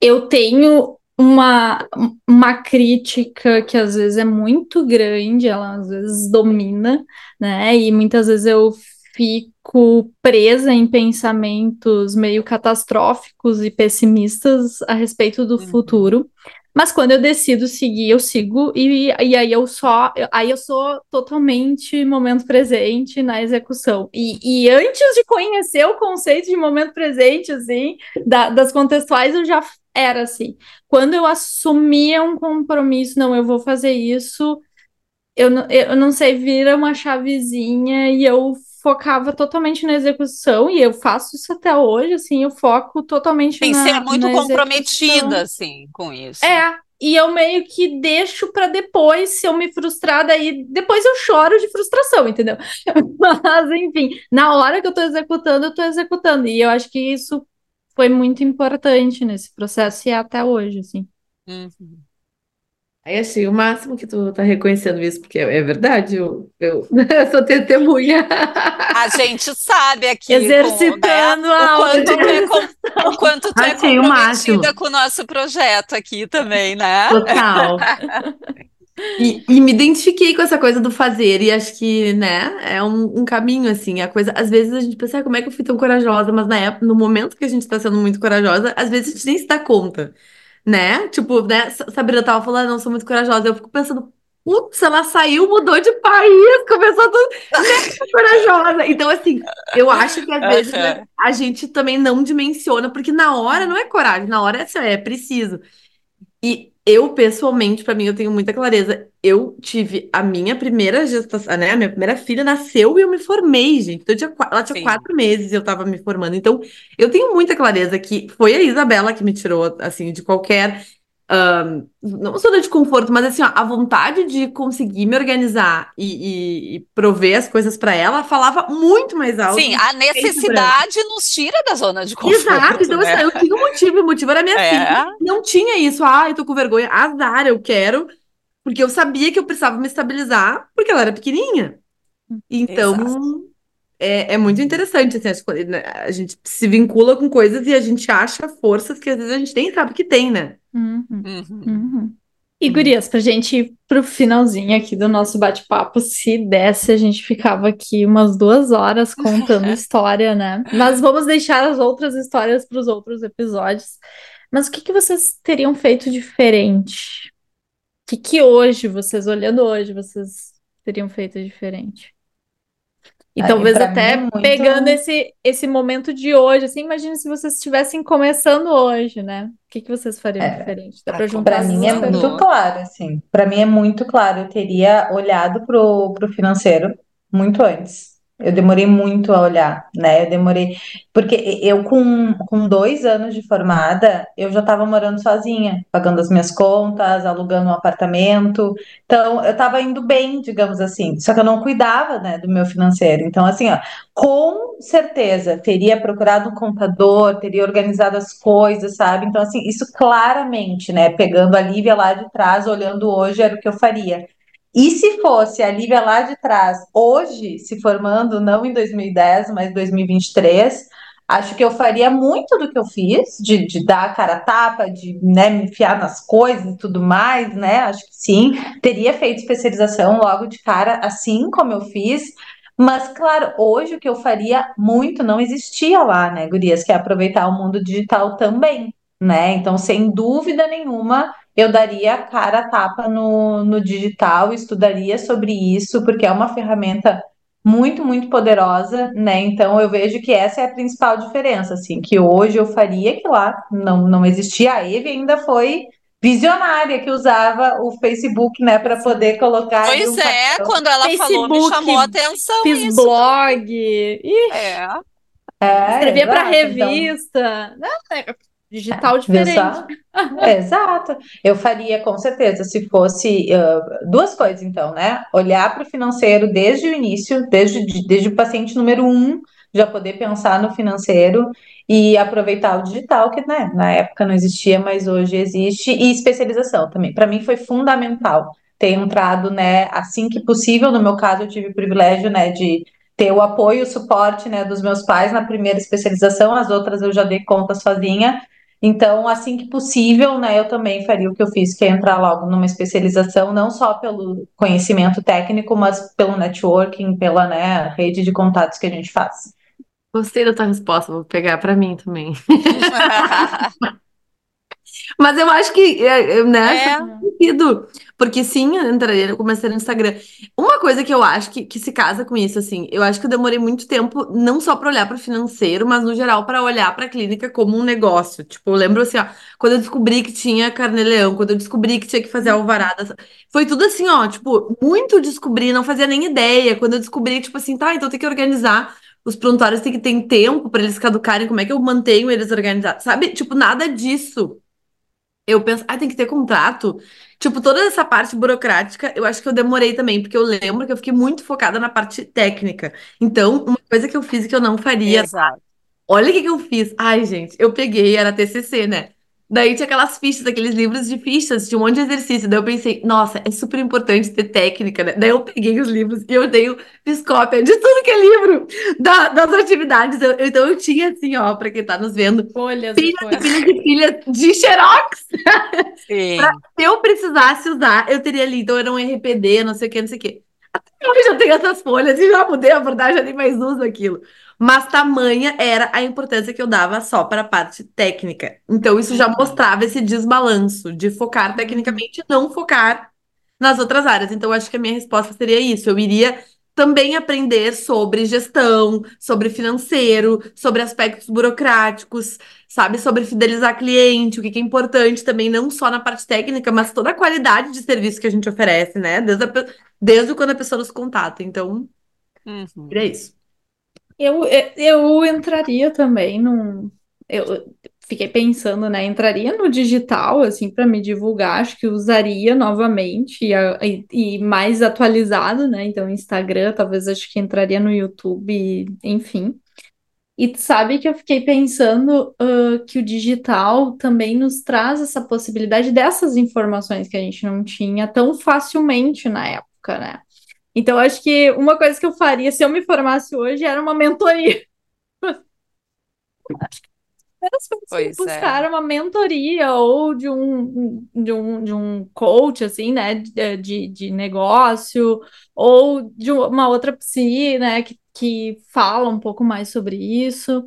Speaker 1: Eu tenho uma, uma crítica que às vezes é muito grande, ela às vezes domina, né? E muitas vezes eu fico presa em pensamentos meio catastróficos e pessimistas a respeito do uhum. futuro. Mas quando eu decido seguir, eu sigo, e, e aí eu só. Aí eu sou totalmente momento presente na execução. E, e antes de conhecer o conceito de momento presente, assim, da, das contextuais, eu já era assim. Quando eu assumia um compromisso, não, eu vou fazer isso, eu, eu não sei, vira uma chavezinha e eu focava totalmente na execução, e eu faço isso até hoje, assim, eu foco totalmente
Speaker 3: Tem
Speaker 1: na
Speaker 3: ser muito comprometida, assim, com isso.
Speaker 1: É, e eu meio que deixo para depois, se eu me frustrar, daí depois eu choro de frustração, entendeu? Mas, enfim, na hora que eu tô executando, eu tô executando, e eu acho que isso foi muito importante nesse processo e é até hoje, assim.
Speaker 3: Uhum.
Speaker 4: Aí achei o máximo que tu tá reconhecendo isso, porque é verdade, eu, eu, sou testemunha.
Speaker 3: A gente sabe aqui.
Speaker 1: Exercitando com, né, a
Speaker 3: o quanto, tu é, com, o quanto tu é comprometida com o nosso projeto aqui também, né?
Speaker 4: Total. E, e, me identifiquei com essa coisa do fazer, e acho que, né, é um, um, caminho, assim, a coisa, às vezes a gente pensa, ah, como é que eu fui tão corajosa, mas na época, no momento que a gente tá sendo muito corajosa, às vezes a gente nem se dá conta, né, tipo, né, Sabrina tava falando, ah, não, sou muito corajosa, eu fico pensando, putz, ela saiu, mudou de país, começou tudo, né, corajosa, então, assim, eu acho que às vezes né, a gente também não dimensiona, porque na hora não é coragem, na hora é, assim, é preciso, e eu, pessoalmente, para mim, eu tenho muita clareza. Eu tive a minha primeira gestação, né? A minha primeira filha nasceu e eu me formei, gente. Então, tinha, ela tinha Sim. quatro meses e eu tava me formando. Então, eu tenho muita clareza que foi a Isabela que me tirou, assim, de qualquer um, não zona de conforto, mas assim, ó, a vontade de conseguir me organizar e, e, e prover as coisas para ela falava muito mais alto.
Speaker 3: Sim, a necessidade nos tira da zona de conforto.
Speaker 4: Exato, então
Speaker 3: né?
Speaker 4: assim, eu tinha um motivo, o motivo era minha
Speaker 3: É.
Speaker 4: filha. Não tinha isso, ah, eu tô com vergonha, azar, eu quero, porque eu sabia que eu precisava me estabilizar, porque ela era pequenininha. Então,
Speaker 3: Exato.
Speaker 4: é, é muito interessante, assim, né? a gente se vincula com coisas e a gente acha forças que às vezes a gente nem sabe que tem, né?
Speaker 1: Uhum,
Speaker 3: Uhum.
Speaker 1: uhum. E, gurias, pra gente ir pro finalzinho aqui do nosso bate-papo, se desse, a gente ficava aqui umas duas horas contando história, né? Mas vamos deixar as outras histórias para os outros episódios. Mas o que que vocês teriam feito diferente? O que que hoje, vocês olhando hoje, vocês teriam feito diferente? E
Speaker 2: Ah,
Speaker 1: talvez até
Speaker 2: é muito-
Speaker 1: pegando esse, esse momento de hoje, assim, imagine se vocês estivessem começando hoje, né? O que que vocês fariam
Speaker 2: É,
Speaker 1: diferente? Dá
Speaker 3: pra
Speaker 1: juntar
Speaker 2: Para mim é muito claro, assim. Para mim é muito claro. Eu teria olhado pro, pro financeiro muito antes. Eu demorei muito a olhar, né? Eu demorei. Porque eu, com, com dois anos de formada, eu já estava morando sozinha, pagando as minhas contas, alugando um apartamento. Então, eu estava indo bem, digamos assim. Só que eu não cuidava, né, do meu financeiro. Então, assim, ó, com certeza teria procurado um contador, teria organizado as coisas, sabe? Então, assim, isso claramente, né? Pegando a Lívia lá de trás, olhando hoje, era o que eu faria. E se fosse a Lívia lá de trás, hoje, se formando, não em 2010, mas 2023, acho que eu faria muito do que eu fiz, de, de dar a cara a tapa, de né, me enfiar nas coisas e tudo mais, né? Acho que sim. Teria feito especialização logo de cara, assim como eu fiz. Mas, claro, hoje o que eu faria muito não existia lá, né, Gurias, que é aproveitar o mundo digital também, né? Então, sem dúvida nenhuma, eu daria a cara a tapa no, no digital, estudaria sobre isso, porque é uma ferramenta muito, muito poderosa, né? Então, eu vejo que essa é a principal diferença, assim, que hoje eu faria que lá não, não existia. A Eve ainda foi visionária que usava o Facebook, né, para poder colocar
Speaker 3: Pois
Speaker 2: um
Speaker 3: é,
Speaker 2: papel.
Speaker 3: quando ela falou, me
Speaker 1: Facebook,
Speaker 3: chamou a atenção
Speaker 1: Fiz
Speaker 3: isso.
Speaker 1: blog, ih,
Speaker 3: É.
Speaker 2: É,
Speaker 1: escrevia pra
Speaker 2: exato, então-
Speaker 1: revista. Não, é digital diferente.
Speaker 2: só? É, exato. Eu faria com certeza se fosse ah, duas coisas, então, né? Olhar para o financeiro desde o início, desde, desde o paciente número um, já poder pensar no financeiro e aproveitar o digital, que né, na época não existia, mas hoje existe, e especialização também. Para mim foi fundamental ter entrado, né, assim que possível. No meu caso, eu tive o privilégio, né, de ter o apoio, o suporte, né, dos meus pais na primeira especialização, as outras eu já dei conta sozinha. Então, assim que possível, né, eu também faria o que eu fiz, que é entrar logo numa especialização, não só pelo conhecimento técnico, mas pelo networking, pela, né, rede de contatos que a gente faz.
Speaker 4: Gostei da tua resposta, vou pegar pra mim também. Mas eu acho que, é, é, né,
Speaker 3: É.
Speaker 4: sentido. Porque sim, eu entraria, eu comecei no Instagram. Uma coisa que eu acho que, que se casa com isso, assim, eu acho que eu demorei muito tempo, não só para olhar para o financeiro, mas no geral para olhar para a clínica como um negócio. Tipo, eu lembro assim, ó, quando eu descobri que tinha carnê-leão, quando eu descobri que tinha que fazer alvarada, foi tudo assim, ó, tipo, muito descobrir, não fazia nem ideia. Quando eu descobri, tipo assim, tá, então tem que organizar. Os prontuários têm que ter tempo para eles caducarem, como é que eu mantenho eles organizados? Sabe? Tipo, nada disso. Eu penso, ah, tem que ter contrato. Tipo, toda essa parte burocrática, eu acho que eu demorei também, porque eu lembro que eu fiquei muito focada na parte técnica. Então, uma coisa que eu fiz que eu não faria,
Speaker 3: Exato.
Speaker 4: olha o que que eu fiz. Ai, gente, eu peguei, era TCC, né? Daí tinha aquelas fichas, aqueles livros de fichas, tinha um monte de exercício. Daí eu pensei, nossa, é super importante ter técnica, né? Daí eu peguei os livros e eu dei, fiz cópia de tudo que é livro da- das atividades. Eu- então eu tinha assim, ó, pra quem tá nos vendo,
Speaker 1: Folhas e
Speaker 4: pilhas e
Speaker 1: folhas.
Speaker 4: pilhas e pilhas de xerox.
Speaker 3: Sim.
Speaker 4: Se eu precisasse usar, eu teria ali. Então era um RPD, não sei o que, não sei o que. Até hoje eu tenho essas folhas e já mudei a abordagem, já nem mais uso aquilo. Mas tamanha era a importância que eu dava só para a parte técnica. Então isso já
Speaker 3: Uhum.
Speaker 4: mostrava esse desbalanço de focar tecnicamente e não focar nas outras áreas. Então acho que a minha resposta seria isso. Eu iria também aprender sobre gestão, sobre financeiro, sobre aspectos burocráticos, sabe, sobre fidelizar cliente, o que é importante também, não só na parte técnica, mas toda a qualidade de serviço que a gente oferece, né? Desde, a desde quando a pessoa nos contata. Então,
Speaker 3: Uhum.
Speaker 4: é isso.
Speaker 1: Eu, eu, eu entraria também num. Eu fiquei pensando, né? Entraria no digital, assim, para me divulgar, acho que usaria novamente e, e, mais atualizado, né? Então, Instagram, talvez acho que entraria no YouTube, enfim. E sabe que eu fiquei pensando uh, que o digital também nos traz essa possibilidade dessas informações que a gente não tinha tão facilmente na época, né? Então, acho que uma coisa que eu faria se eu me formasse hoje era uma mentoria. Pois buscar é. uma mentoria ou de um, de um, de um coach, assim, né, de, de negócio, ou de uma outra psi, né, que, que fala um pouco mais sobre isso.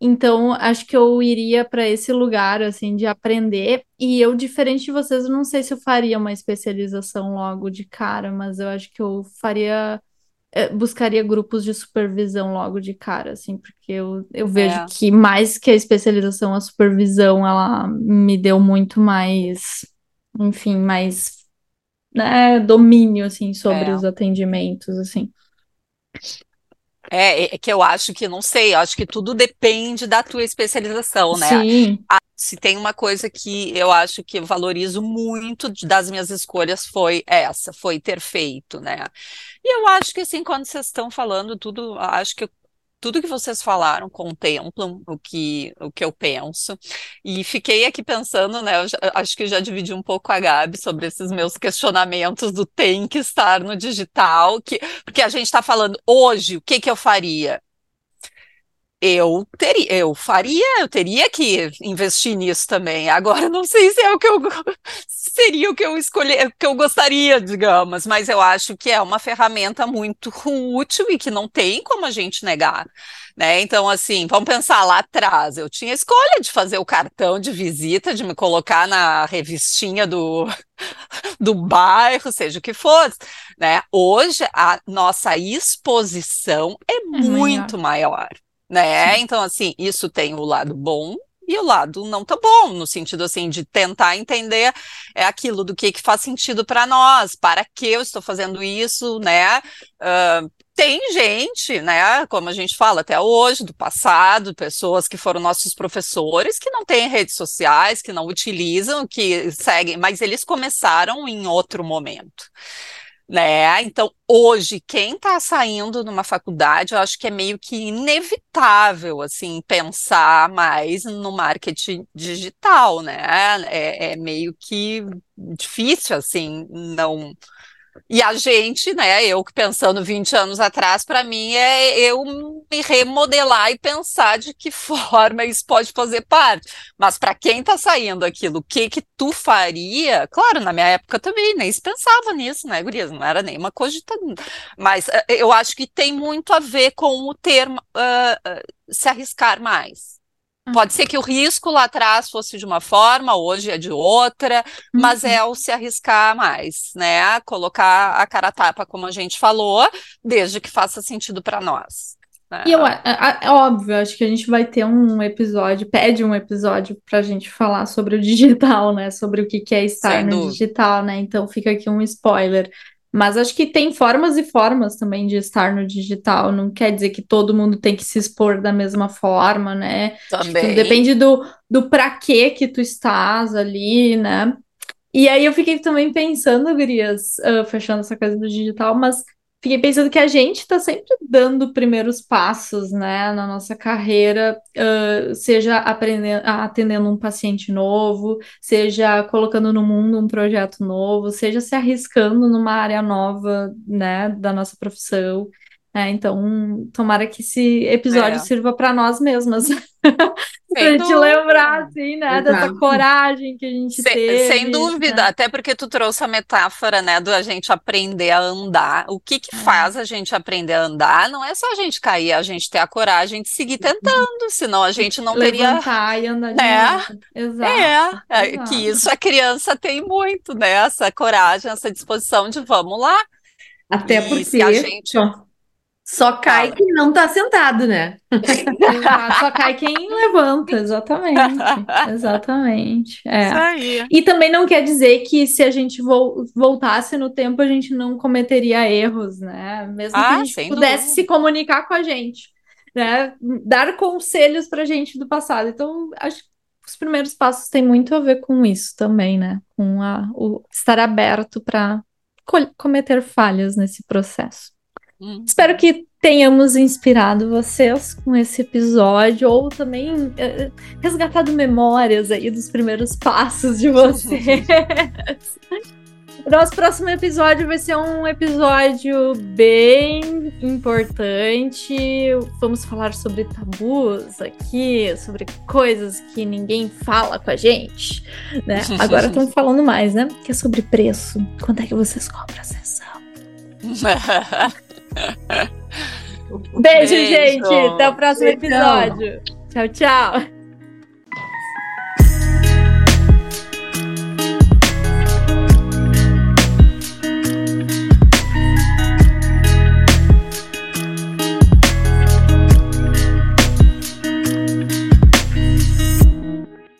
Speaker 1: Então, acho que eu iria para esse lugar, assim, de aprender. E eu, diferente de vocês, eu não sei se eu faria uma especialização logo de cara, mas eu acho que eu faria eh, buscaria grupos de supervisão logo de cara, assim, porque eu, eu é. vejo que mais que a especialização, a supervisão, ela me deu muito mais, enfim, mais né, domínio, assim, sobre é. os atendimentos, assim.
Speaker 3: É, é que eu acho que, não sei, eu acho que tudo depende da tua especialização, né?
Speaker 1: Sim.
Speaker 3: A, se tem uma coisa que eu acho que eu valorizo muito das minhas escolhas foi essa, foi ter feito, né? E eu acho que assim, quando vocês estão falando tudo, acho que tudo que vocês falaram contemplam o que, o que eu penso. E fiquei aqui pensando, né? Já, acho que já dividi um pouco a Gabi sobre esses meus questionamentos do tem que estar no digital, que, porque a gente está falando hoje, o que, que eu faria? Eu teria, eu faria, eu teria que investir nisso também. Agora não sei se é o que eu seria o que eu escolher, que eu gostaria, digamos, mas eu acho que é uma ferramenta muito útil e que não tem como a gente negar, né? Então assim, vamos pensar lá atrás, eu tinha escolha de fazer o cartão de visita, de me colocar na revistinha do do bairro, seja o que fosse, né? Hoje a nossa exposição é, é muito maior. maior né? Então, assim, isso tem o lado bom e o lado não tão bom, no sentido assim de tentar entender é aquilo do que, que faz sentido para nós, para que eu estou fazendo isso, né? Uh, tem gente, né, como a gente fala até hoje, do passado, pessoas que foram nossos professores, que não têm redes sociais, que não utilizam, que seguem, mas eles começaram em outro momento né? Então, hoje, quem está saindo numa faculdade, eu acho que é meio que inevitável, assim, pensar mais no marketing digital, né? É, é meio que difícil, assim, não e a gente, né, eu pensando 20 anos atrás, para mim é eu me remodelar e pensar de que forma isso pode fazer parte. Mas para quem está saindo aquilo, o que que tu faria? Claro, na minha época também nem se pensava nisso, né, Gurias? Não era nenhuma cogitação. Mas uh, eu acho que tem muito a ver com o termo uh, uh, se arriscar mais. Pode ser que o risco lá atrás fosse de uma forma, hoje é de outra, mas uhum. é o se arriscar mais, né? Colocar a cara a tapa, como a gente falou, desde que faça sentido para nós.
Speaker 1: Né? E eu, é, é, óbvio, acho que a gente vai ter um episódio, pede um episódio para a gente falar sobre o digital, né? Sobre o que, que é estar Sem no dúvida. digital, né? Então fica aqui um spoiler. Mas acho que tem formas e formas também de estar no digital. Não quer dizer que todo mundo tem que se expor da mesma forma, né?
Speaker 3: Também.
Speaker 1: depende do, do pra que que tu estás ali, né? E aí eu fiquei também pensando, Gurias, uh, fechando essa coisa do digital, mas fiquei pensando que a gente está sempre dando primeiros passos, né, na nossa carreira, uh, seja aprendendo, atendendo um paciente novo, seja colocando no mundo um projeto novo, seja se arriscando numa área nova, né, da nossa profissão. É, então, tomara que esse episódio é. sirva para nós mesmas. pra gente lembrar, assim, né, Exato. dessa coragem que a gente sem, teve.
Speaker 3: Sem dúvida, né? até porque tu trouxe a metáfora, né, do a gente aprender a andar. O que que é. faz a gente aprender a andar? Não é só a gente cair, a gente ter a coragem de seguir tentando, senão a gente não teria...
Speaker 1: Levantar e andar de
Speaker 3: é,
Speaker 1: novo. Exato.
Speaker 3: É, é, Exato. que isso a criança tem muito, né, essa coragem, essa disposição de vamos lá.
Speaker 4: Até e porque... a gente... Só cai quem não tá sentado, né?
Speaker 1: Só cai quem levanta, exatamente. Exatamente. É.
Speaker 3: Isso aí.
Speaker 1: E também não quer dizer que se a gente vo voltasse no tempo, a gente não cometeria erros, né? Mesmo ah, que a gente pudesse dúvida. se comunicar com a gente, né? Dar conselhos pra gente do passado. Então, acho os primeiros passos têm muito a ver com isso também, né? Com a, o estar aberto para cometer falhas nesse processo. Hum. Espero que tenhamos inspirado vocês com esse episódio, ou também eh, resgatado memórias aí dos primeiros passos de vocês. Nosso próximo episódio vai ser um episódio bem importante. Vamos falar sobre tabus aqui, sobre coisas que ninguém fala com a gente, né? Agora estamos falando mais, né? Que é sobre preço. Quanto é que vocês cobram a sessão? Beijo, Beijo, gente. Até o próximo episódio. Tchau, tchau.